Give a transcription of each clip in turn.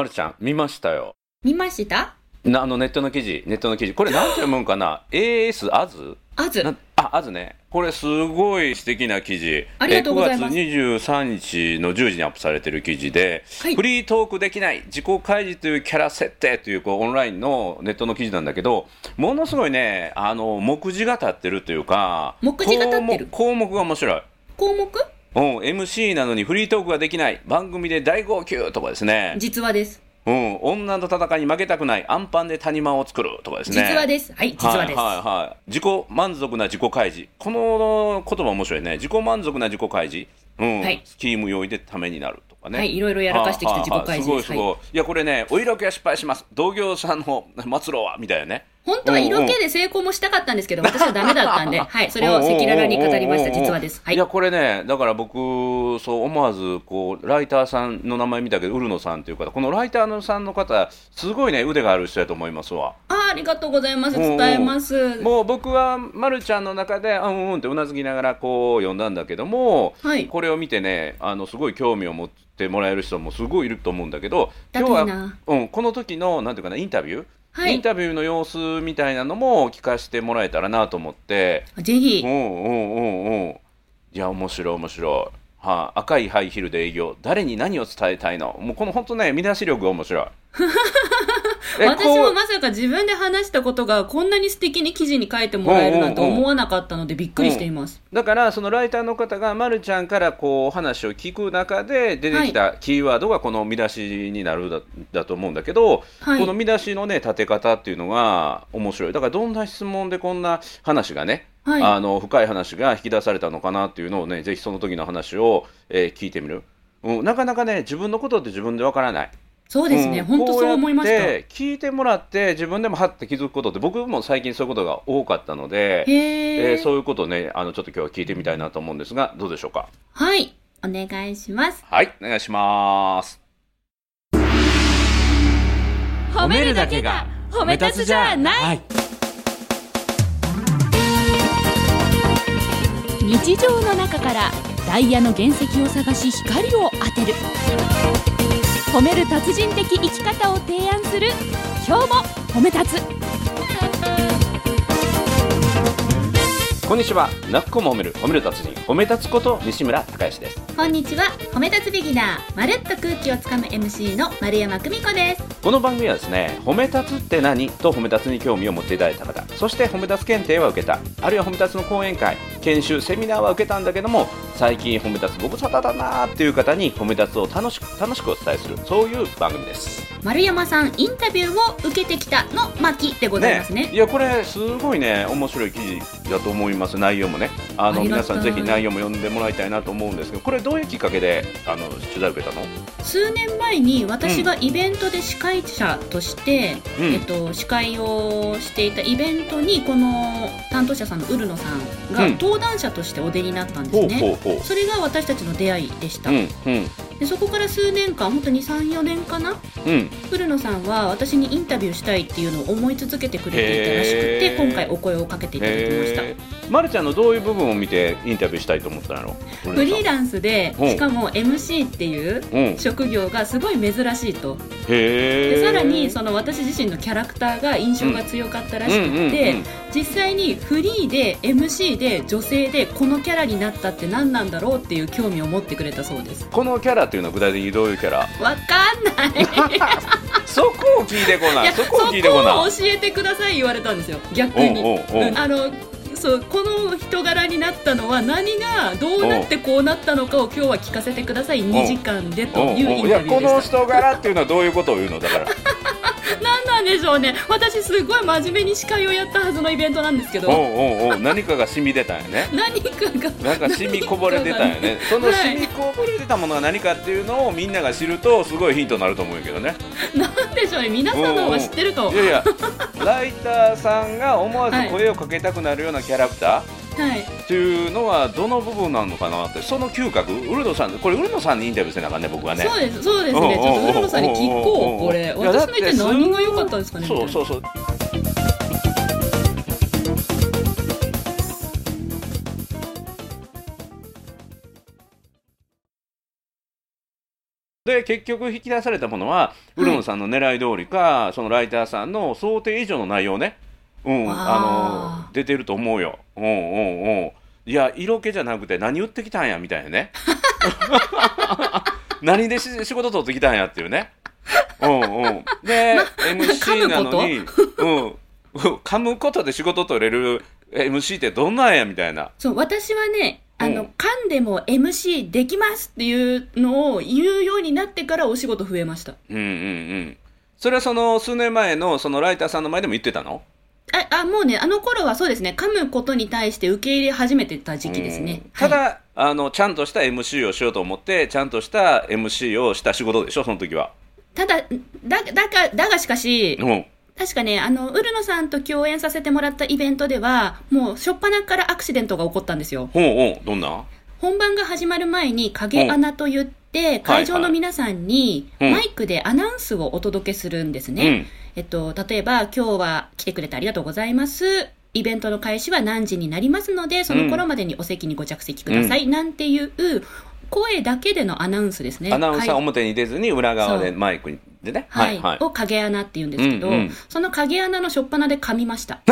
まるちゃん、見ましたよ。見ました？なあのネットの記事、ネットの記事。これなんて読むんかな ?AS アズ？あずなあ、あずね。これすごい素敵な記事。ありがとうございますえー9月23日の10時にアップされてる記事で、はいフリートークできない自己開示というキャラ設定というこうオンラインのネットの記事なんだけど、ものすごいね、あの、目次が立ってるというか、目次が立ってる？項目項目が面白い。項目？うん、MC なのにフリートークができない。番組で大号泣とかですね、実話です。うん、女の戦いに負けたくない。アンパンで谷間を作るとかですね。実話です。はい、実話です。はいはいはい、自己満足な自己開示。この言葉面白いね。自己満足な自己開示、うん。はい。スキーム用意でためになる。とかね。はいいろいろやらかしてきた自己開示す。ごいすごい、い、やこれねお色気は失敗します。同業者の末路はみたいなね。本当は色気で成功もしたかったんですけど、私はダメだったんで、はい、それを赤裸々に語りました、実話です。はい。いや。これねだから僕そう思わずこうライターさんの名前見たけどウルノさんという方。このライターのさんの方すごいね腕がある人だと思いますわありがとうございます。うんうん。伝えます。もう僕はまるちゃんの中でうんうんってうなずきながらこう読んだんだけども、はい。これを見てねあのすごい興味を持ってもらえる人もすごいいると思うんだけどだ今日はうん、この時のなんていうかなインタビュー、はい。インタビューの様子みたいなのも聞かせてもらえたらなと思って。ぜひ。う。んうんうんうん。いや面白い面白い。はあ、赤いハイヒールで営業。誰に何を伝えたいの？もうこの本当ね見出し力が面白い。え私もまさか自分で話したことがこんなに素敵に記事に書いてもらえるなんて思わなかったのでびっくりしています。だからそのライターの方がまるちゃんからこう話を聞く中で出てきたキーワードがこの見出しになるだだと思うんだけど、はい。この見出しのね立て方っていうのが面白い。だからどんな質問でこんな話がね、はい。あの深い話が引き出されたのかなっていうのをねぜひその時の話を、えー聞いてみる、うん、なかなかね自分のことって自分でわからない。そうですね、ん。本当そう思いました。聞いてもらって自分でもはって気づくことって僕も最近そういうことが多かったので、えーそういうことをねあのちょっと今日は聞いてみたいなと思うんですがどうでしょうか？はい、お願いします。はい。お願いします。褒めるだけが褒め立つじゃない。はい。日常の中からダイヤの原石を探し光を当てる褒める達人的生き方を提案する今日も褒め立つ。こんにちは。なっこも褒める。褒める達人褒め立つこと西村孝之です。こんにちは、褒め立つビギナー、まるっと空気をつかむ MC の丸山久美子です。この番組はですね褒め立つって何？と褒め立つに興味を持っていただいた方。そして褒め立つ検定は受けた。あるいは褒め立つの講演会。研修セミナーは受けたんだけども最近褒め立つご無沙汰だなーっていう方に褒め立つを楽しく楽しくお伝えする。そういう番組です。丸山さん、インタビューを受けてきたの巻でございますね。いやこれすごいね面白い記事だと思います内容もね。あの皆さんぜひ内容も読んでもらいたいなと思うんですけどこれどういうきっかけであの取材を受けたの？数年前に私がイベントで司会者として、うん。えっと、司会をしていたイベントにこの担当者さんのウルノさんがうん。登壇者としてお出になったんですね。ほうほうそれが私たちの出会いでした、うんうん。でそこから数年間本当に34年かな？うん。古野さんは私にインタビューしたいっていうのを思い続けてくれていたらしくて今回お声をかけていただきましたまるちゃんのどういう部分を見てインタビューしたいと思ったの？フリーランスでうん。しかも MC っていううん職業がすごい珍しいと。でさらにその私自身のキャラクターが印象が強かったらしくてうん実際にフリーで MC で女性でこのキャラになったって何なんだろうっていう興味を持ってくれたそうです。このキャラっていうのは具体的にどういうキャラ？わかんない。そこを聞いてこない。そこを聞いてこそこないを教えてください言われたんですよ。逆に。あのそうこの人柄になったのは何がどうなってこうなったのかを今日は聞かせてください。2時間でというインタビューでした。人柄っていうのはどういうことを言うの？だから 何なんでしょうね。私すごい真面目に司会をやったはずのイベントなんですけおうどおうおう何かが染み出たんやね。何かが。なんか染みこぼれてたんやね。その染みこぼれてたものが何かっていうのをみんなが知るとすごいヒントになると思うんやけどね。なんでしょうね。皆さんの方が知ってるかもいやいや。ライターさんが思わず声をかけたくなるようなキャラクター、はいっていうのはどの部分なのかなってその嗅覚？ウルノさんこれウルノさんにインタビューせなあかんね僕はね。そうです。そうですね。ちょっと浦野さんに聞こうこれ。私の一体何が良かったんですかねそうそうそう。で結局引き出されたものは浦野さんの狙い通りか、そのライターさんの想定以上の内容ね、うん、わああの出てると思うよ。うんうんうん。いや色気じゃなくて何言ってきたんやみたいなね。何でし仕事取ってきたんやっていうね。うんうん。で、MC なのに、うん。噛むことで仕事取れる MC ってどんなんやみたいな。そう、私はね、あの、うん噛んでも MC できますっていうのを言うようになってからお仕事増えました。うんうんうん。それはその数年前のそのライターさんの前でも言ってたの？あ、あ、もうね、あの頃はそうですね、噛むことに対して受け入れ始めてた時期ですねうん。ただ、はいあの、ちゃんとした MC をしようと思って、ちゃんとした MC をした仕事でしょ、その時は。ただ、だ、だが、だがしかし、うん。確かね、あの、ウルノさんと共演させてもらったイベントでは、もう、初っ端からアクシデントが起こったんですよ。ほうほう、どんな？本番が始まる前に影穴と言って、会場の皆さんにうんマイクでアナウンスをお届けするんですね。うんえっと、例えば、今日は来てくれてありがとうございます。イベントの開始は何時になりますので、その頃までにお席にご着席ください。なんていう、声だけでのアナウンスですね。アナウンサーはい表に出ずに裏側でマイクでね。はい、はい。を影穴って言うんですけど、うんうんその影穴の初っ端で噛みました。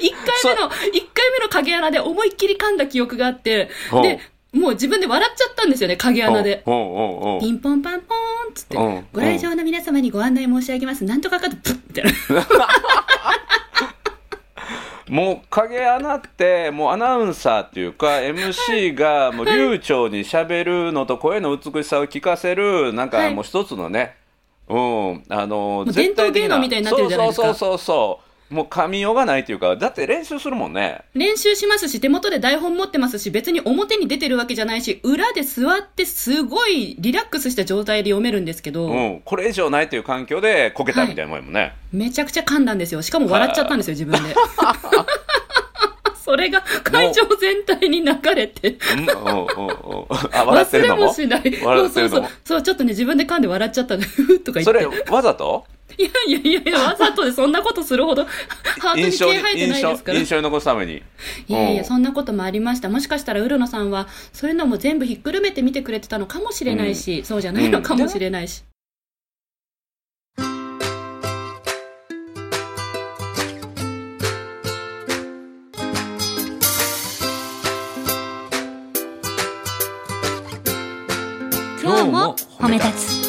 一回目の、一回目の影穴で思いっきり噛んだ記憶があって、で、もう自分で笑っちゃったんですよね、影穴で。ピンポンパンポーンっつって。うん、ご来場の皆様にご案内申し上げます。なんとかかと、プッみたいな。もう影穴ってもうアナウンサーっていうか MC がもう流暢にしゃべるのと声の美しさを聞かせるなんかはい。もう一つのね、うん。あのう伝統芸能みたいになってるじゃないですか。そうそうそうそうもう噛みようがないっていうかだって練習するもんね練習しますし、手元で台本持ってますし、別に表に出てるわけじゃないし、裏で座ってすごいリラックスした状態で読めるんですけど、うん、これ以上ないっていう環境でこけたみたいなもんやもんね、めちゃくちゃ噛んだんですよ。しかも笑っちゃったんですよ、自分で。それが会場全体に流れて。うんうんうんうんあ笑ってるの忘れももしない。笑ってるのも？そうそうそう。そう、ちょっとね、自分で噛んで笑っちゃった。ふ っとか言そって。れわざと？いやいやいやいや、わざとでそんなことするほど、ハートに印象に毛生えてな印象いですから。印象に残すためにいやいや、うんそんなこともありました。もしかしたら、ウルノさんは、そういうのも全部ひっくるめて見てくれてたのかもしれないし、そうじゃないのかもしれないし。今日も褒め立つ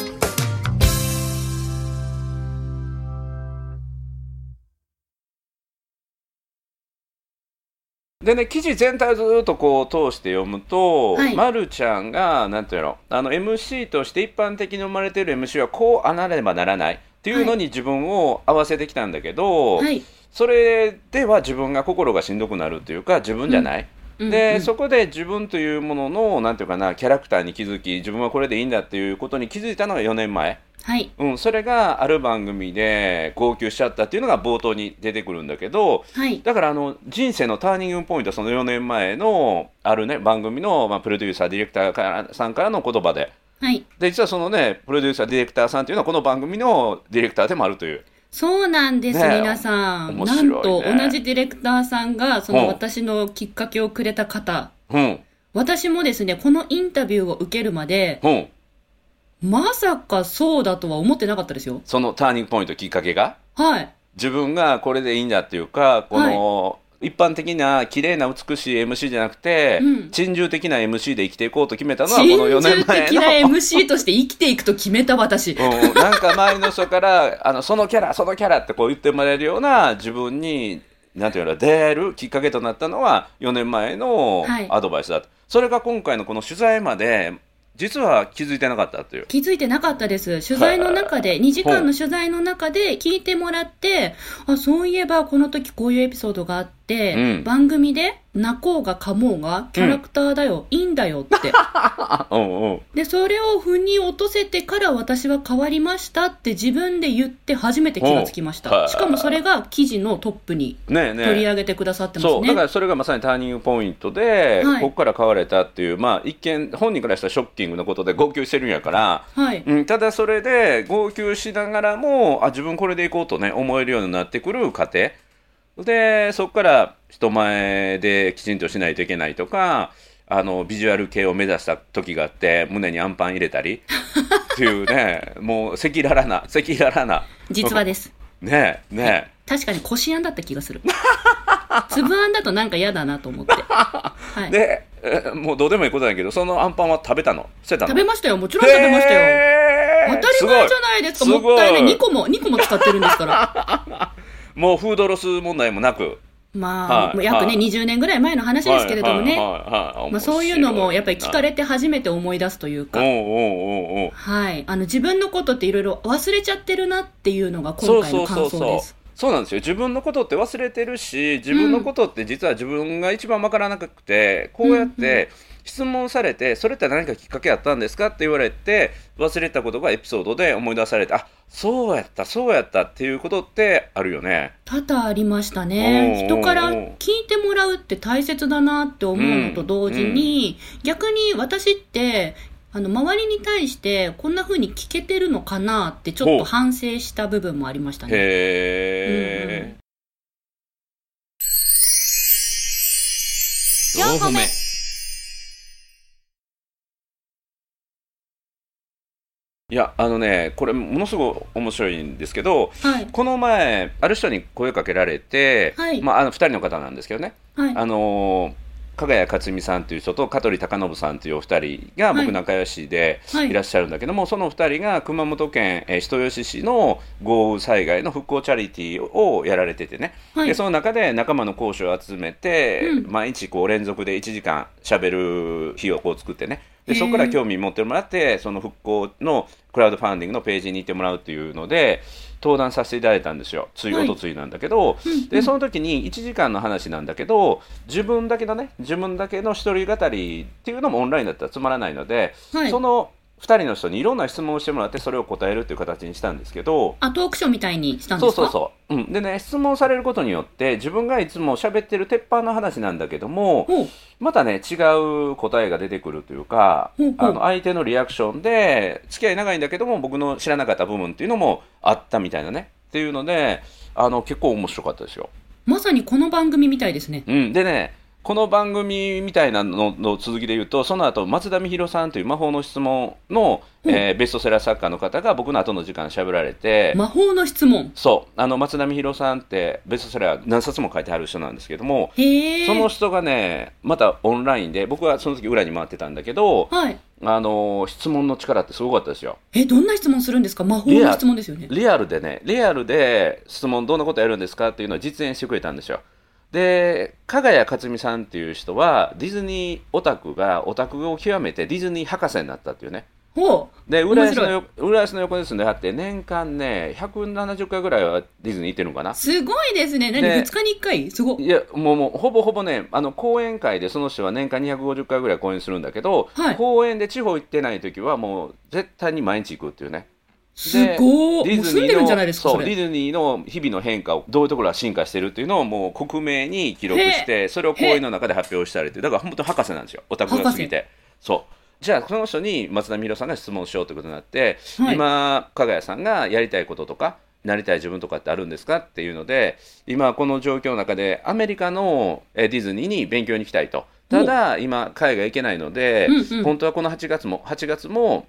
でね、記事全体をずっとこう通して読むと、はいまるちゃんが、なんていうの、あの MC として一般的に生まれている MC はこうあなればならないっていうのに自分を合わせてきたんだけど、はい。それでは自分が心がしんどくなるっていうか、自分じゃない。うんで、うんそこで自分というものの、なんていうかな、キャラクターに気づき、自分はこれでいいんだっていうことに気づいたのが4年前。はい。うん、それがある番組で号泣しちゃったっていうのが冒頭に出てくるんだけど、はい。だからあの人生のターニングポイントはその4年前のあるね番組の、まあ、プロデューサーディレクターからさんからの言葉ではい。で実はそのねプロデューサーディレクターさんっていうのはこの番組のディレクターでもあるというそうなんです、ねえ皆さん。ねなんと、同じディレクターさんが、そのうん私のきっかけをくれた方。うん私もですね、このインタビューを受けるまで、うんまさかそうだとは思ってなかったですよ。そのターニングポイントきっかけが？はい。自分がこれでいいんだっていうかこの、一般的な綺麗な美しい MC じゃなくて、うん。珍獣的な MC で生きていこうと決めたのはこ珍の4年前獣的なの MC として生きていくと決めた私。うん、なんか周りの人からあのそのキャラそのキャラってこう言ってもらえるような自分になんていうの出会えるきっかけとなったのは4年前のはい。アドバイスだと、それが今回のこの取材まで実は気づいてなかったっていう。気づいてなかったです。取材の中で、2時間の取材の中で聞いてもらって、あ、そういえばこの時こういうエピソードがあって、うん番組で泣こうが噛もうがキャラクターだよ、いいんだよって。あ うんうん。で、それを腑に落とせてから私は変わりましたって自分で言って初めて気がつきました。しかもそれが記事のトップに取り上げてくださってますそう。だかね。らそれがまさにターニングポイントで、はい。ここから変われたっていうまあ一見本人からしたらショッキングなことで号泣してるんやから、はい。うん、ただそれで号泣しながらもあ自分これでいこうとね思えるようになってくる過程でそこから人前できちんとしないといけないとかあのビジュアル系を目指した時があって胸にアンパン入れたりっていうね もう赤裸々な赤裸々な実話です。ねえね確かにこしあんだった気がする。粒あんだとなんか嫌だなと思って。はい。えでえもうどうでもいいことだけどそのアンパンは食べたの？捨てたの？食べましたよ。もちろん食べましたよ。当たり前じゃないですか。すもったいない2個も、2個も使ってるんですから。もうフードロス問題もなく。まあ、はい。約ね、はい。20年ぐらい前の話ですけれどもね。まあ、そういうのもやっぱり聞かれてて初めて思い出すというか。はい。あの、自分のことっていろいろ忘れちゃってるなっていうのが今回の感想です。そうなんですよ。自分のことって忘れてるし自分のことって実は自分が一番わからなくてこうやって質問されてそれって何かきっかけあったんですかって言われて忘れたことがエピソードで思い出されてあそうやったそうやったっていうことってあるよね。多々ありましたね。人から聞いてもらうって大切だなって思うのと同時に、逆に私って、あの、周りに対してこんな風に聞けてるのかなってちょっと反省した部分もありましたね。へえ、4個目いやあのねこれものすごい面白いんですけどはい。この前ある人に声かけられて、はいまあ、あの2人の方なんですけどねはい。あのー加賀谷克美さんという人と香取孝信さんというお二人がはい。僕仲良しではい。いらっしゃるんだけども、その二人が熊本県、えー人吉市の豪雨災害の復興チャリティーをやられててね、はい。でその中で仲間の講師を集めて、うん。毎日こう連続で1時間しゃべる日をこう作ってね。でそこから興味持ってもらってその復興のクラウドファンディングのページに行ってもらうっていうので登壇させていただいたんですよ。ついはいおとついなんだけど、うんでその時に1時間の話なんだけど自分だけのね自分だけの一人語りっていうのもオンラインだったらつまらないので、はい。その2人の人にいろんな質問をしてもらってそれを答えるっていう形にしたんですけどあ、トークショーみたいにしたんですか？そうそうそう、うん、でね質問されることによって自分がいつも喋ってる鉄板の話なんだけどもまたね違う答えが出てくるというかあの相手のリアクションで付き合い長いんだけども僕の知らなかった部分っていうのもあったみたいなねっていうのであの結構面白かったですよ。まさにこの番組みたいですね。うん、でねこの番組みたいなのの続きで言うとその後松田美弘さんという魔法の質問の、うんえーベストセラー作家の方が僕の後の時間喋られて、魔法の質問。そうあの松田美弘さんってベストセラー何冊も書いてある人なんですけども。その人がねまたオンラインで僕はその時裏に回ってたんだけどはい。あの質問の力ってすごかったですよえ、どんな質問するんですか？魔法の質問ですよね。リアルでねリアルで質問どんなことやるんですかっていうのを実演してくれたんですよで加賀谷克美さんっていう人はディズニーオタクがオタクを極めてディズニー博士になったっていうねほで浦安の浦安の横に住んではって年間ね170回ぐらいはディズニー行ってるのかなう。すごいですね。何で ?2 日に1回すごい。いやもうもうほぼほぼねあの講演会でその人は年間250回ぐらい講演するんだけど、はい講演で地方行ってない時はもう絶対に毎日行くっていうねすごい。もう住んでるんじゃないですか、そそうれ。ディズニーの日々の変化をどういうところが進化してるっていうのをもう克明に記録してそれを講演の中で発表したりってだから本当博士なんですよオタクが過ぎてそう。じゃあその人に松田美弘さんが質問しようということになって、はい。今加賀谷さんがやりたいこととかなりたい自分とかってあるんですかっていうので今この状況の中でアメリカのえーディズニーに勉強に行きたいと。ただ今海外行けないので、うんうん。本当はこの8月も8月も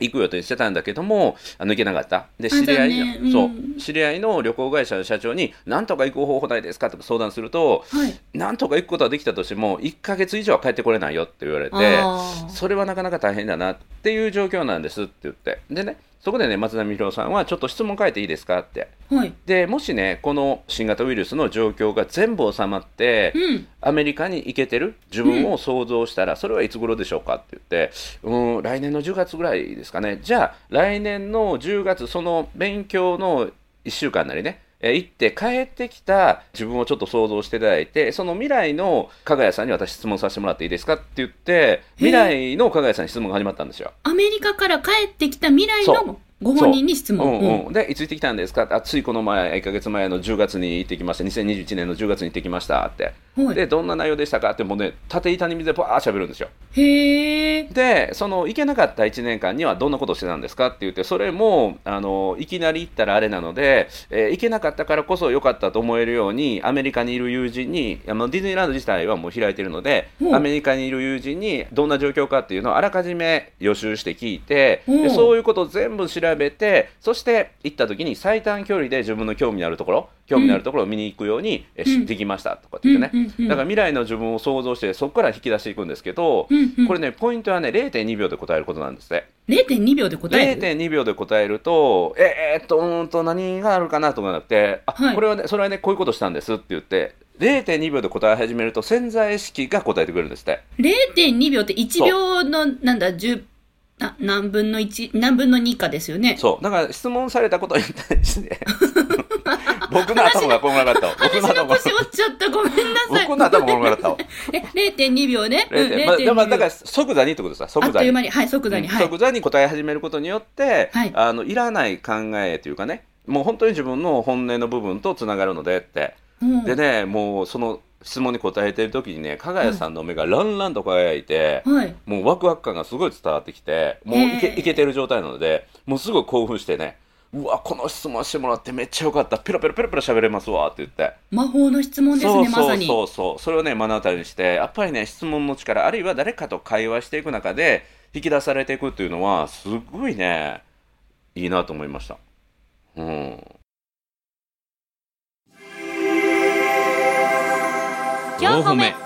行く予定してたんだけどもあの行けなかった。であ知り合いの、残念うん。そう。知り合いの旅行会社の社長に何とか行く方法ないですか？とか相談するとはい。何とか行くことはできたとしても1ヶ月以上は帰ってこれないよって言われてそれはなかなか大変だなっていう状況なんですって言って。でねそこでね松田美弘さんはちょっと質問変えていいですかってはい。でもしねこの新型ウイルスの状況が全部収まって、うん。アメリカに行けてる？自分を想像したら、それはいつ頃でしょうかって言って、うん、来年の10月ぐらいですかね。じゃあ、来年の10月、その勉強の1週間なりね、えー行って帰ってきた自分をちょっと想像していただいて、その未来の加賀谷さんに私質問させてもらっていいですかって言って、未来の加賀谷さんに質問が始まったんですよ。アメリカから帰ってきた未来そのご本人に質問。うんうん、で、いつ行ってきたんですか？あついこの前、1ヶ月前の10月に行ってきました、2021年の10月に行ってきましたって。はい。でどんな内容でしたかってもうね縦板に水でバーッ喋るんですよ。へえ。でその行けなかった1年間にはどんなことをしてたんですかって言ってそれもあのいきなり行ったらあれなので、えー行けなかったからこそ良かったと思えるようにアメリカにいる友人にあのディズニーランド自体はもう開いてるのでほう。アメリカにいる友人にどんな状況かっていうのをあらかじめ予習して聞いてほう。でそういうことを全部調べてそして行った時に最短距離で自分の興味のあるところ興味のあるところを見に行くように、うん。できましたとかって言ってね、うんうんうんだから未来の自分を想像してそこから引き出していくんですけど、これねポイントはね0.2秒で答えることなんですね0.2秒で答える？0.2秒で答えるとええーっとうーんと何があるかなとかなくてあ、はい。これはねそれはねこういうことしたんですって言って0.2秒で答え始めると潜在意識が答えてくれるんですって。0.2秒って1秒の、なんだ、10、な何分の1、何分の2かですよね。そう。だから質問されたことに対して僕の頭がこんがらかったわ。僕の頭が。腰折っちゃった。ごめんなさい。僕の頭がこんがらかったわ。え、0.2秒ね。うん、0.2まあでも0.2秒だから。即座にってことさあ即座に。っという間に、はい、即座に、はい。即座に答え始めることによって、はい。あのいらない考えというかね。もう本当に自分の本音の部分とつながるのでって、うん。でねもうその質問に答えてる時にね加賀谷さんの目がランランと輝いて、はい。もうワクワク感がすごい伝わってきてもういけいけてる状態なのでもうすごい興奮してねうわこの質問してもらってめっちゃよかった。ペロペロペロペロ喋れますわって言って。魔法の質問ですね、まさに。そうそうそう。それをね目の当たりにしてやっぱりね質問の力あるいは誰かと会話していく中で引き出されていくっていうのはすごいねいいなと思いました。うん。4歩目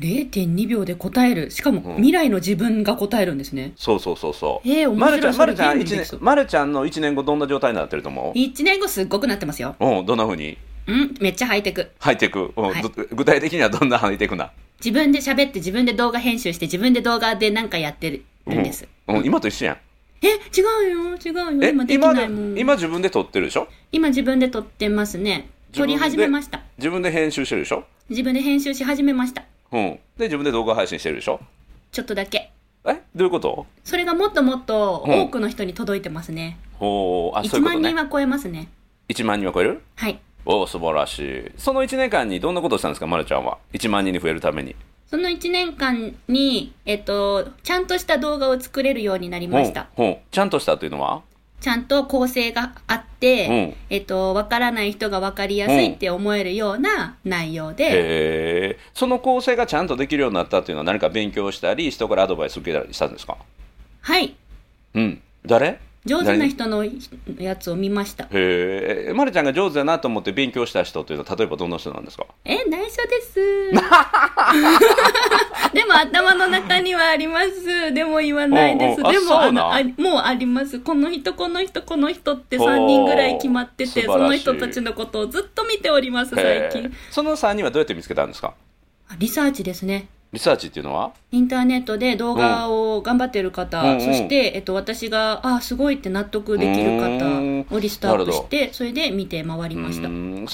0.2秒で答える。しかも、うん未来の自分が答えるんですね。そうそうそうそうえー、面白い。まるちゃん、まるちゃん、それ一ゲームできそう年、まるちゃんの1年後どんな状態になってると思う？1年後すっごくなってますよ。うん、どんな風に？うん、めっちゃハイテク。入っていく、うんはいど具体的にはどんな入っていくな、自分で喋って自分で動画編集して自分で動画でなんかやってるんです。うんうん、今と一緒やんえ、違うよ、違うよ。え今できないもん。今自分で撮ってるでしょ？今自分で撮ってますね。撮り始めました。自分で編集してるでしょ？自分で編集し始めました。うん。で自分で動画配信してるでしょ？ちょっとだけ。え？どういうこと？それがもっともっとうん。多くの人に届いてますね。ほう。あそう1いうことね。万人は超えますね。1万人は超える？はい。おお素晴らしい。その1年間にどんなことをしたんですか？まるちゃんは。1万人に増えるために。その1年間に、えっと、ちゃんとした動画を作れるようになりました。ちゃんとしたというのは？ちゃんと構成があって、うん。えっと、わからない人がわかりやすいって思えるような内容で、へえ。その構成がちゃんとできるようになったっていうのは何か勉強したり人からアドバイス受けたりしたんですか？はい。うん。誰？上手な人のやつを見ました。へえ。まるちゃんが上手だなと思って勉強した人というのは例えばどんな人なんですか？え、内緒です。でも頭の中にはあります。でも言わないです。おうおうあでもあのありもうあります。この人、この人、この人って3人ぐらい決まってて、その人たちのことをずっと見ております、最近。その3人はどうやって見つけたんですか？あリサーチですね。リサーチっていうのは？インターネットで動画を頑張ってる方、うん。うんそして、えっと、私が、あすごいって納得できるうん。方をリストアップして、それで見て回りました。そ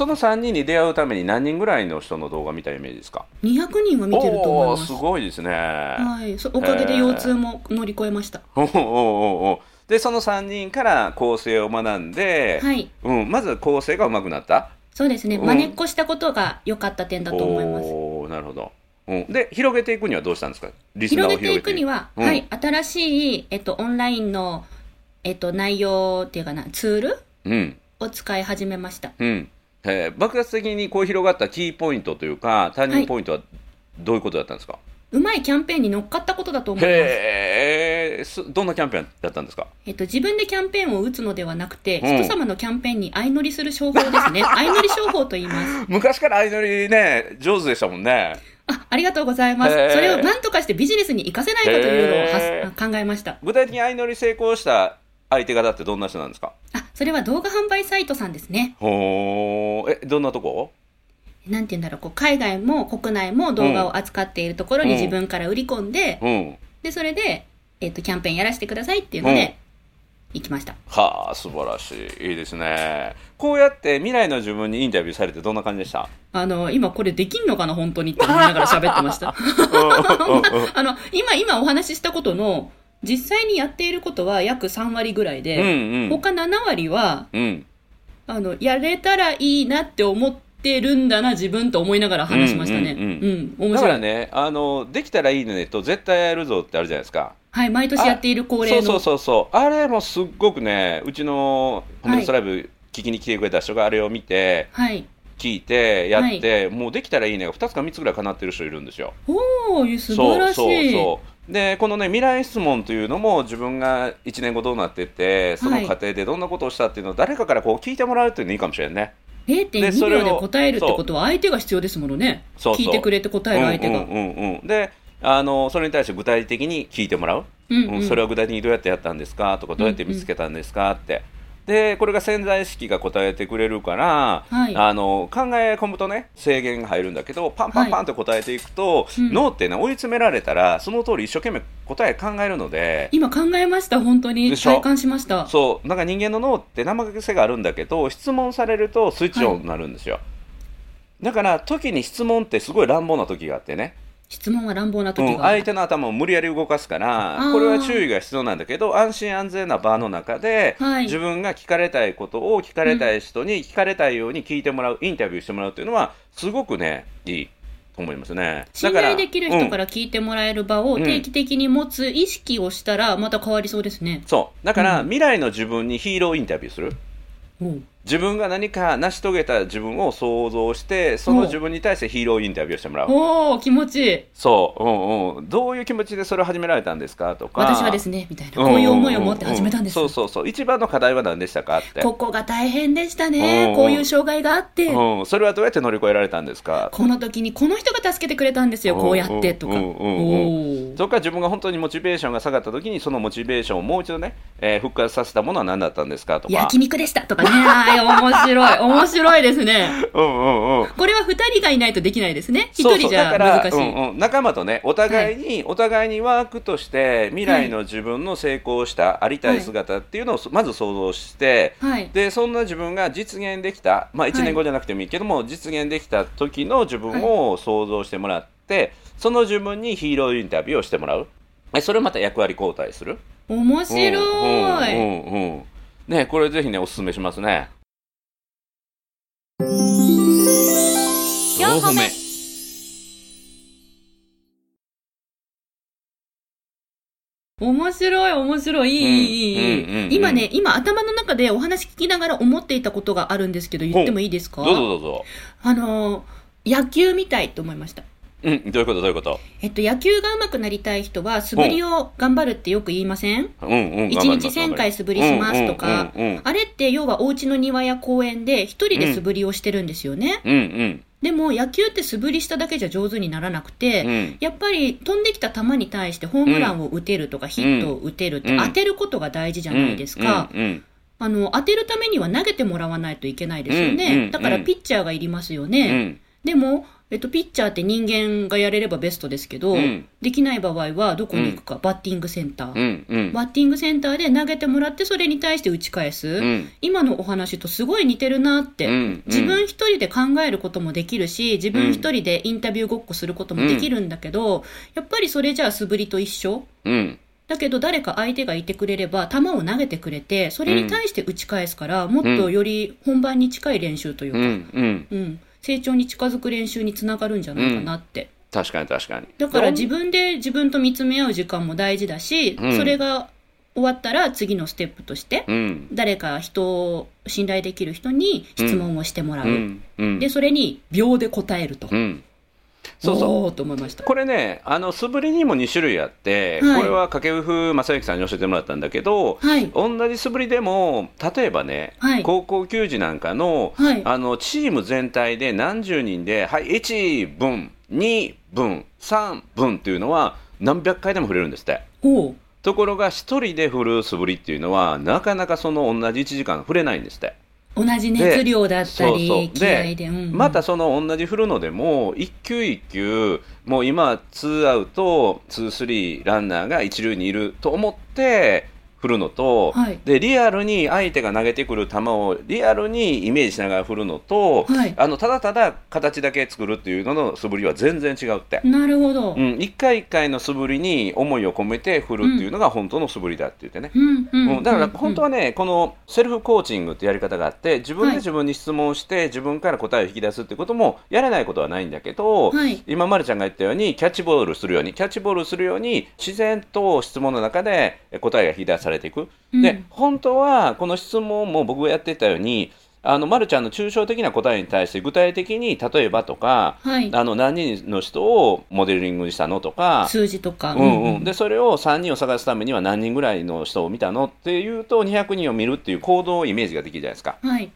の3人に出会うために何人ぐらいの人の動画見たイメージですか？200人は見てると思います。すごいですね、はい、そおかげで腰痛も乗り越えました。おーおーおーおー。でその3人から構成を学んで、はい、うん、まず構成が上手くなった？そうですね。うん。真似っこしたことが良かった点だと思います。おーなるほど、うん、で広げていくにはどうしたんですか？リスナーを広げていくには、うんはい、新しい、えっと、オンラインの、えっと、内容っていうかな、ツールうん。を使い始めました。うん。えー爆発的にこう広がったキーポイントというかターニングポイントはどういうことだったんですか、うまいキャンペーンに乗っかったことだと思います。へどんなキャンペーンだったんですか？えっと、自分でキャンペーンを打つのではなくて、うん。人様のキャンペーンに相乗りする商法ですね。相乗り商法と言います。昔から相乗りね上手でしたもんねあ、ありがとうございます。それを何とかしてビジネスに活かせないかというのを考えました。具体的に相乗り成功した相手方ってどんな人なんですか？あ、それは動画販売サイトさんですね。ほー。えどんなとこ？なんて言うんだろう、こう海外も国内も動画を扱っているところにうん自分から売り込んで、うん。で、それで、えっ、と、キャンペーンやらせてくださいっていうので、行きました。はあ素晴らしいいいですねこうやって未来の自分にインタビューされてどんな感じでした？あの、今これできんのかな、本当にって思いながら喋ってました。あの、今、今お話ししたことの、実際にやっていることは約3割ぐらいで、うんうん他7割は、うんあの、やれたらいいなって思ってるんだな、自分と思いながら話しましたね。ううん。だからね、あの、できたらいいねと絶対やるぞってあるじゃないですか。はい、毎年やっている恒例の。そうそうそうそう。あれもすっごくね、うちのホメダスライブ聞きに来てくれた人があれを見て、はい。聞いて、やって、もうできたらいいねが2つか3つぐらい叶ってる人いるんですよ。おー、素晴らしい。そうそうそうでこのね未来質問というのも自分が1年後どうなってってその過程でどんなことをしたっていうのを誰かからこう聞いてもらうっていうのいいかもしれんね。で0.2それを秒で答えるってことは相手が必要ですものね。そうそう聞いてくれて答える相手が。うんうんうんうん、であのそれに対して具体的に聞いてもらう、うんうん。うんそれは具体的にどうやってやったんですか？とかどうやって見つけたんですか？って。でこれが潜在意識が答えてくれるから、はい。あの考え込むとね制限が入るんだけどパンパンパンって答えていくと、うん。脳ってね追い詰められたらその通り一生懸命答え考えるので。今考えました、本当に。体感しました。そう。なんか人間の脳って生癖があるんだけど質問されるとスイッチオンになるんですよ、だから時に質問ってすごい乱暴な時があってね、質問は乱暴な時うん。相手の頭を無理やり動かすからこれは注意が必要なんだけど安心安全な場の中で、はい。自分が聞かれたいことを聞かれたい人に聞かれたいように聞いてもらう、インタビューしてもらうっていうのはすごくねいいと思いますね。信頼できる人かうんら聞いてもらえる場を定期的に持つ意識をしたら、また変わりそうですね。そう。だから、うん。未来の自分にヒーローインタビューする。おう自分が何か成し遂げた自分を想像してその自分に対してヒーローインタビューをしてもらうおー、気持ちいい。そう、うんうん、どういう気持ちでそれを始められたんですかとか私はですね、みたいな。こういう思いを持って始めたんです。そうそうそう一番の課題は何でしたかってここが大変でしたうんね。うんこういう障害があって、うん、それはどうやって乗り越えられたんですか？この時にこの人が助けてくれたんですよ、こうやってとか。そこから自分が本当にモチベーションが下がった時にそのモチベーションをもう一度ね、えー復活させたものは何だったんですかとか焼肉でしたとかね。面白い。面白いですね。うんうんうんこれは二人がいないとできないですね。一そうそう人じゃだから難しい。うんうん、仲間とねお互いに、お互いにワークとして未来の自分の成功したありたい姿っていうのをまず想像して、はい。でそんな自分が実現できた、まあ、1年後じゃなくてもいいけども、実現できた時の自分を想像してもらって、その自分にヒーローインタビューをしてもらうえそれをまた役割交代する？面白い。うんうんうんうんねこれぜひねおすすめしますね4歩目。面白い、面白い。いい、いい、いい、うんうんうん。うん今ね、今頭の中でお話聞きながら思っていたことがあるんですけど、言ってもいいですか？どうぞどうぞ。あのー、野球みたいと思いました。うんどういうことどういうこと？えっと、野球が上手くなりたい人は、素振りを頑張るってよく言いません？うんうん一日1000回素振りしますとか。うんうんうんあれって要はお家の庭や公園で一人で素振りをしてるんですよね。うんうんでも野球って素振りしただけじゃ上手にならなくて、うん。やっぱり飛んできた球に対してホームランを打てるとか、ヒットを打てるってうん。当てることが大事じゃないですか。うんうんあの、当てるためには投げてもらわないといけないですよね。うんうんだからピッチャーがいりますようね。ん。でも、えっと、ピッチャーって人間がやれればベストですけど、うん。できない場合はどこに行くか、バッティングセンター。うんうん。バッティングセンターで投げてもらって、それに対して打ち返す。うん。今のお話とすごい似てるなって。うん自分一人で考えることもできるし、自分一人でインタビューごっこすることもできるんだけど、やっぱりそれじゃあ素振りと一緒。うん。だけど誰か相手がいてくれれば、球を投げてくれて、それに対して打ち返すから、もっとより本番に近い練習というか、ううん、ん。うん成長に近づく練習につながるんじゃないかなって。確かに確かに。だから自分で自分と見つめ合う時間も大事だし、うん。それが終わったら次のステップとして、うん。誰か人を信頼できる人に質問をしてもらう。うん。うん。で、それに秒で答えると。うんそうそうと思いました。これね、あの素振りにも2種類あって、はいこれは掛布正幸さんに教えてもらったんだけど、はい。同じ素振りでも、例えばね、はい高校球児なんかの,、はいあのチーム全体で何十人で、はい、1分、2分、3分っていうのは、何百回でも振れるんですって。ところが、1人で振る素振りっていうのは、なかなかその同じ1時間振れないんですって。同じ熱量だったり、そうそう気合で。またその同じ振るのでも一球一球もう今ツーアウトツースリーランナーが一塁にいると思って振るのと、はい。でリアルに相手が投げてくる球をリアルにイメージしながら振るのと、はい。あのただただ形だけ作るっていうのの素振りは全然違うって。なるほど。うん、一回一回の素振りに思いを込めて振るっていうのが本当の素振りだって言ってね。うんうんうん、だから本当は、はね、このセルフコーチングってやり方があって自分はい。で自分に質問して、自分から答えを引き出すってこともやれないことはないんだけど、はい。今まるちゃんが言ったようにキャッチボールするようにキャッチボールするように自然と質問の中で答えが引き出されていく。うんで本当はこの質問も僕がやってたようにあの、ま、るちゃんの抽象的な答えに対して具体的に例えばとか、はいあの何人の人をモデリングしたのとか、数字とか。うんうん、でそれを3人を探すためには何人ぐらいの人を見たのっていうと200人を見るっていう行動イメージができるじゃないですかはい。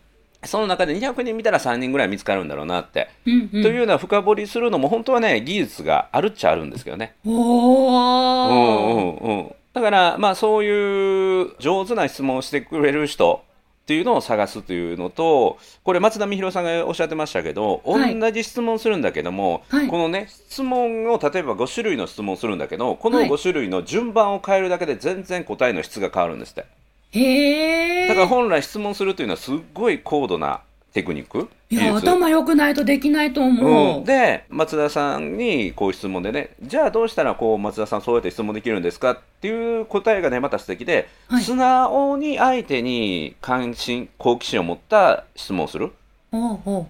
その中で200人見たら3人ぐらい見つかるんだろうなって、うんうん、というような深掘りするのも本当はね技術があるっちゃあるんですけどね。おうんー。うんうん、だからまあそういう上手な質問をしてくれる人っていうのを探すというのとこれ松田美弘さんがおっしゃってましたけど、はい。同じ質問するんだけども、はい。このね質問を例えば5種類の質問するんだけどこのはい5種類の順番を変えるだけで全然答えの質が変わるんですって。へー。だから本来質問するというのはすっごい高度なテクニック？いや、頭良くないとできないと思う。うん、で松田さんにこう質問でねじゃあどうしたらこう松田さんそうやって質問できるんですかっていう答えがねまた素敵で、はい。素直に相手に関心好奇心を持った質問をする？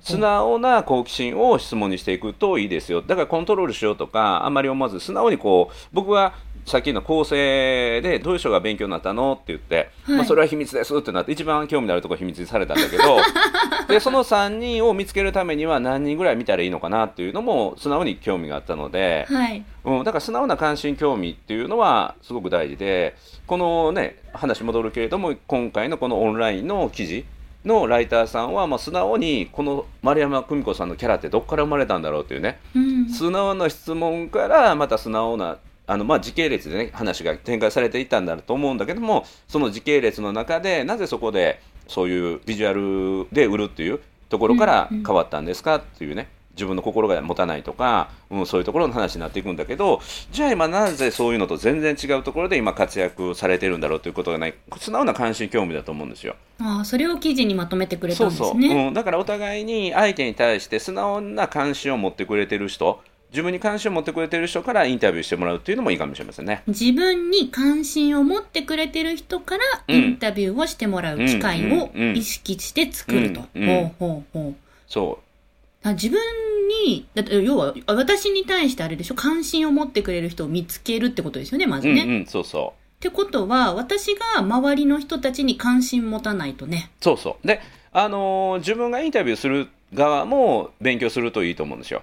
素直な好奇心を質問にしていくといいですよ。だからコントロールしようとかあんまり思わず素直にこう僕はさっきの構成でどういう人が勉強になったのって言って、はいまあ、それは秘密ですってなって一番興味のあるところ秘密にされたんだけど でその3人を見つけるためには何人ぐらい見たらいいのかなっていうのも素直に興味があったので、はい。うん、だから素直な関心興味っていうのはすごく大事でこのね話戻るけれども今回のこのオンラインの記事のライターさんはまあ素直にこの丸山久美子さんのキャラってどこから生まれたんだろうっていうねうん。素直な質問からまた素直なあのまあ時系列でね話が展開されていったんだと思うんだけどもその時系列の中でなぜそこでそういうビジュアルで売るっていうところから変わったんですかっていうね自分の心が持たないとか、うん、そういうところの話になっていくんだけどじゃあ今なぜそういうのと全然違うところで今活躍されてるんだろうということがね素直な関心興味だと思うんですよ。ああ、それを記事にまとめてくれたんですそうそう、ね。うん、だからお互いに相手に対して素直な関心を持ってくれてる人自分に関心を持ってくれてる人からインタビューしてもらうっていうのもいいかもしれませんね。自分に関心を持ってくれてる人からうんインタビューをしてもらう機会を意識して作ると。ほうほうほう。そあ自分に、だって要は私に対してあれでしょ、関心を持ってくれる人を見つけるってことですよね、まう、ずね。っうんうん、そうそう。てことは、私が周りの人たちに関心持たないとね。そうそう。で、あのー自分がインタビューする側も勉強するといいと思うんですよ。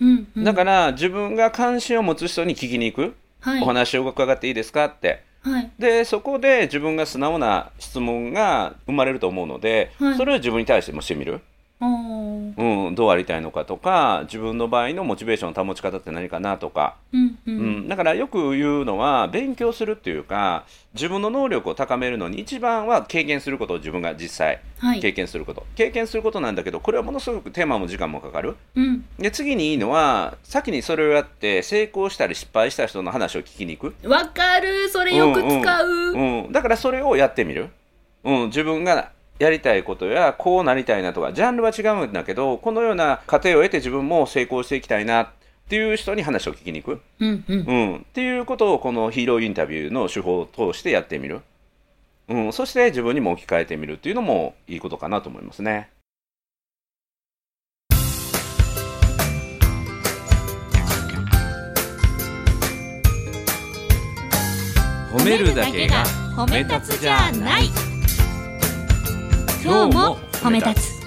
うん、うん。だから自分が関心を持つ人に聞きに行く、はい。お話を伺っていいですか？って。はい。でそこで自分が素直な質問が生まれると思うので、はいそれを自分に対してもしてみる？うん、どうありたいのかとか自分の場合のモチベーションの保ち方って何かなとか、うん、う。うんん、だからよく言うのは勉強するっていうか自分の能力を高めるのに一番は経験することを自分が実際はい。経験すること、経験することなんだけどこれはものすごく手間も時間もかかるうん。で次にいいのは先にそれをやって成功したり失敗した人の話を聞きに行く、わかるそれよく使う。うん、だからそれをやってみる、うん、自分がやりたいことやこうなりたいなとかジャンルは違うんだけどこのような過程を得て自分も成功していきたいなっていう人に話を聞きに行く、うん、うん。うん、っていうことをこのヒーローインタビューの手法を通してやってみる、うん、そして自分にも置き換えてみるっていうのもいいことかなと思いますね。褒めるだけが褒め立つじゃない今日も褒め立つ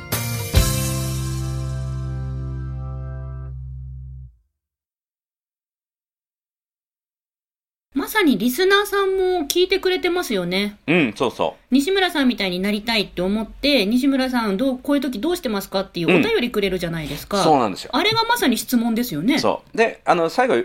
まさにリスナーさんも聞いてくれてますよね。うんそうそ西村さんみたいになりたいって思って、西村さんどう、こういう時どうしてますかっていうお便りくれるじゃないですうか。そうなんですよ。あれがまさに質問ですよね。そうであの最後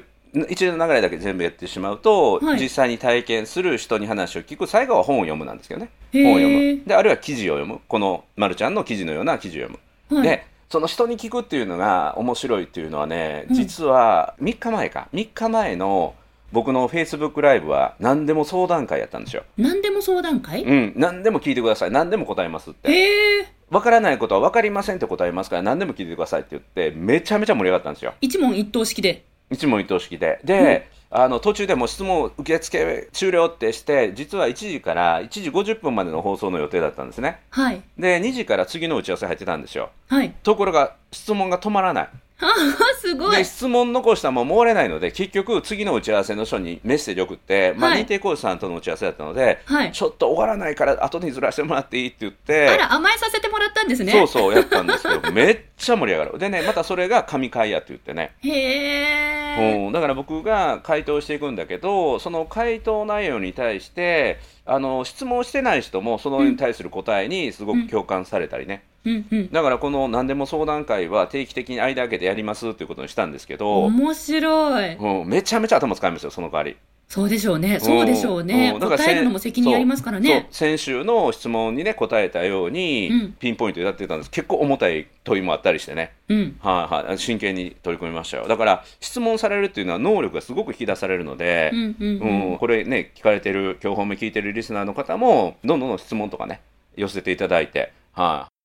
一連の流れだけ全部やってしまうと、はい。実際に体験する人に話を聞く最後は本を読むなんですけどね。本を読む。であるいは記事を読む。このまるちゃんの記事のような記事を読む、はい。でその人に聞くっていうのが面白いっていうのはねうん。実は3日前か。3日前の僕の Facebook ライブは何でも相談会やったんですよ。何でも相談会、うん、何でも聞いてください。何でも答えますって。へえわからないことは分かりませんって答えますから何でも聞いてくださいって言って、めちゃめちゃ盛り上がったんですよ。一問一答式で一問一答式で。で、あの途中でもう質問受付終了ってして、実は1時から1時50分までの放送の予定だったんですね。はいで、2時から次の打ち合わせ入ってたんですよ。はいところが質問が止まらない。あ すごい。で質問残したらもう漏れないので結局次の打ち合わせの人にメッセージ送って、まあ、はい。認定講師さんとの打ち合わせだったので、はい。ちょっと終わらないから後にずらしてもらっていいって言ってあら甘えさせてもらったんですね。そうそうやったんですけど めっちゃ盛り上がる。でねまたそれが神会やって言ってね、へえ。うん、だから僕が回答していくんだけどその回答内容に対してあの質問してない人もそのに対する答えにすごく共感されたりね、うんうんだからこの何でも相談会は定期的に間開けてやりますっていうことにしたんですけど、面白い。うん、めちゃめちゃ頭使いますよ、その代わり。そうでしょうね。そうでしょうね。ん。んだから答えるのも責任ありますからね。先週の質問にね、答えたように、うん。ピンポイントでやってたんです。結構重たい問いもあったりしてね。うん。はいはい、真剣に取り組みましたよ。だから、質問されるっていうのは能力がすごく引き出されるので、うんうんうん。うん。これね、聞かれてる、今日本目聞いてるリスナーの方も、どんどんどん質問とかね、寄せていただいて、はい、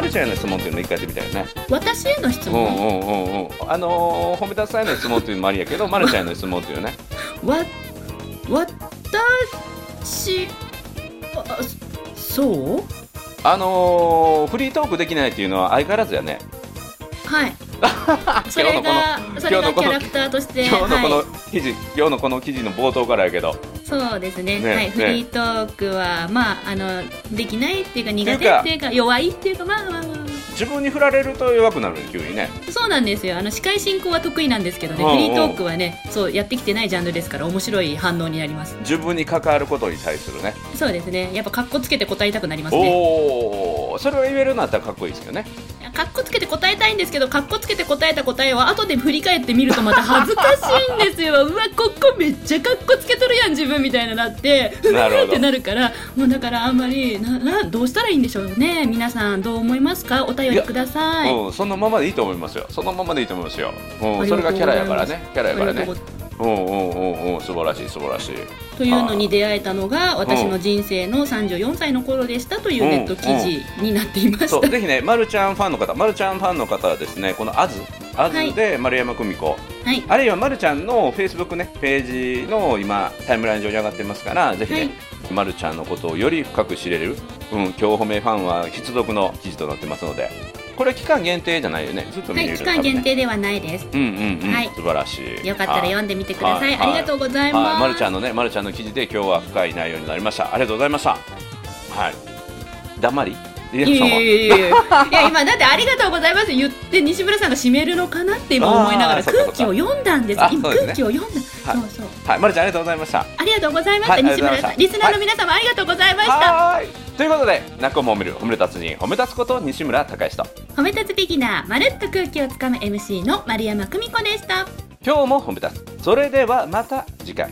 マルちゃんへの質問っていうの一回やってみたよね。私への質うんうん問うんうん。あのー、褒めたさんへの質問っていうのもありやけど、マルちゃんへの質問っていうね。わ私あそそう？あのー、フリートークできないっていうのは相変わらずやね。はい それがそれがキャラクターとして今日のこのはい記事、今日のこの記事の冒頭からやけど、そうですね。ねねはい。フリートークはまああのできないっていうか苦手っていうか弱いっていうかまあまあまあま自分に振られると弱くなるね、急にね。あそうなんですよ。あの司会進行は得意なんですけどね。うんうん。フリートークはねそうやってきてないジャンルですから面白い反応になります。自分に関わることに対するね。そうですね。やっぱカッコつけて答えたくなりますね。おお、それを言えるようになったらかっこいいですよね。カッコつけて答えたいんですけどカッコつけて答えた答えは後で振り返ってみるとまた恥ずかしいんですよ。うわここめっちゃカッコつけとるやん自分みたいななって。うなるほど。ってなるから。もうだからあんまりななどうしたらいいんでしょうね皆さん。どう思いますか？お便りください。うん、そのままでいいと思いますよ。そのままでいいと思いますよ。うん、それがキャラやからね。キャラやからねありがとう。うんうんうんうん、素晴らしい素晴らしい。というのに出会えたのが私の人生の34歳の頃でしたというネット記事になっていました、ぜひね、まるちゃんファンの方、まるちゃんファンの方はですね、このアズ、アズで丸山久美子、はい。あるいはまるちゃんのフェイスブックね、ページの今、タイムライン上に上がってますから、ぜひね、はい。まるちゃんのことをより深く知れる、うん、今日褒めファンは必読の記事となってますので、これ期間限定じゃないよね、ずっと見れるはい期間限定ではないです。うんうんうん、はい。素晴らしい。よかったら読んでみてください、はい。ありがとうございます、はい、まるちゃんのね、まるちゃんの記事で今日は深い内容になりました。ありがとうございました。はい。黙り？いやいやいやいやいや。今だってありがとうございます。言って西村さんが締めるのかなって今思いながら空気を読んだんです。あ今空気を読んだ、はい。そうそう。はい、まるちゃんありがとうございました。ありがとうございました、はい西村さんリスナーの皆様ありがとうございました、はーい。ということで、泣くも褒める褒める達人褒め立つこと西村孝之と。褒め立つビギナーまるっと空気をつかむ MC の丸山久美子でした。今日も褒め立つ。それではまた次回。